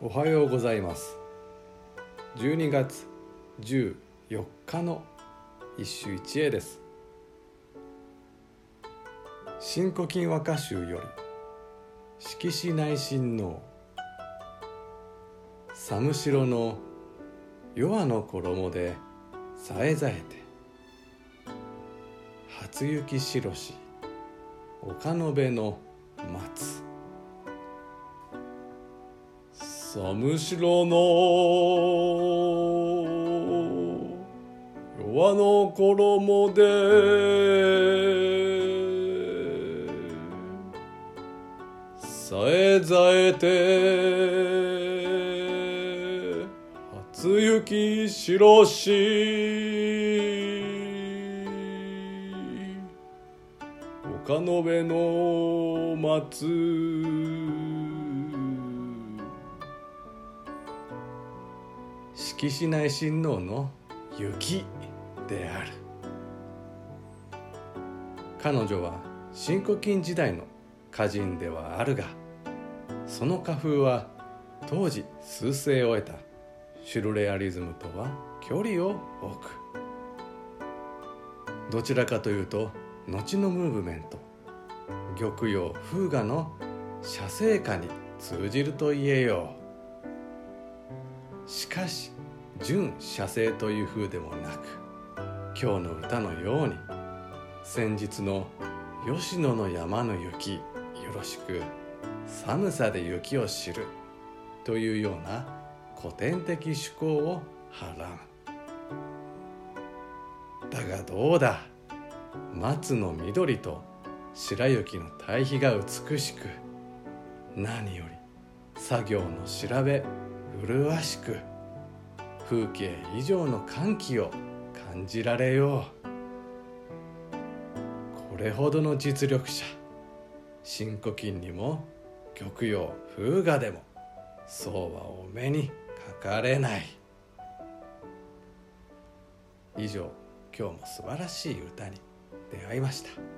おはようございます。12月14日の一首一会です「新古今和歌集」より「色紙内親王」「寒城の弱の衣でさえざえて」「初雪白し丘の辺の松」寒城の弱の衣でさえざえて初雪白し丘の上の松。式市内親王の雪である。彼女は新古今時代の歌人ではあるがその歌風は当時数世を得たシュルレアリズムとは距離を置く。どちらかというと後のムーブメント玉葉風雅の写生歌に通じると言えよう。しかし純写生という風でもなく今日の歌のように先日の吉野の山の雪よろしく寒さで雪を知るというような古典的趣向をはらむだがどうだ松の緑と白雪の対比が美しく何より作業の調べ麗しく風景以上の歓喜を感じられよう。これほどの実力者新古今にも玉葉風雅でもそうはお目にかかれない。以上今日も素晴らしい歌に出会いました。